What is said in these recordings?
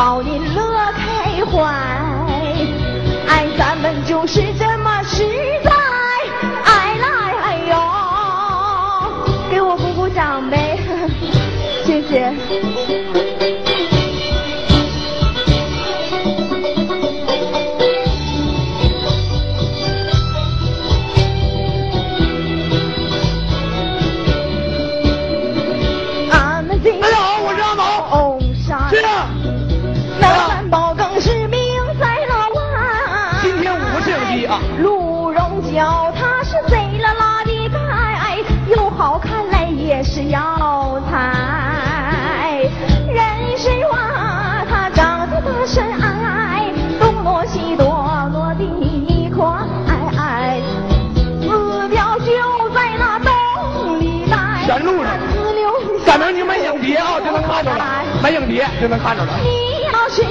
抱你乐开怀，爱咱们就是这么实在，爱来哎呦，给我鼓鼓掌呗，谢谢。俺们今。哎鹿茸角它是贼拉拉的盖，又好看来也是药材。人参花它长得大身矮，东挪西躲挪的一块。字条就在那洞里待，山路上。赶明你买影碟啊，就能看着了，买影碟就能看着了。你要是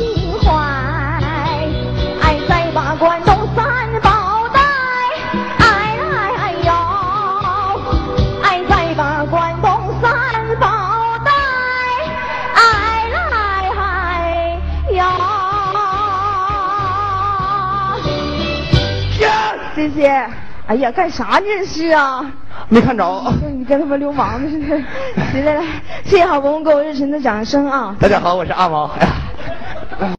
情怀，爱，再把关东三宝带，哎来哎呦，爱再把关东三宝带，哎来哎呦。谢谢，哎呀，干啥呢这是啊？没看着。你跟他们流氓似的，来来来，谢谢好朋友给我热情的掌声啊！大家好，我是阿毛。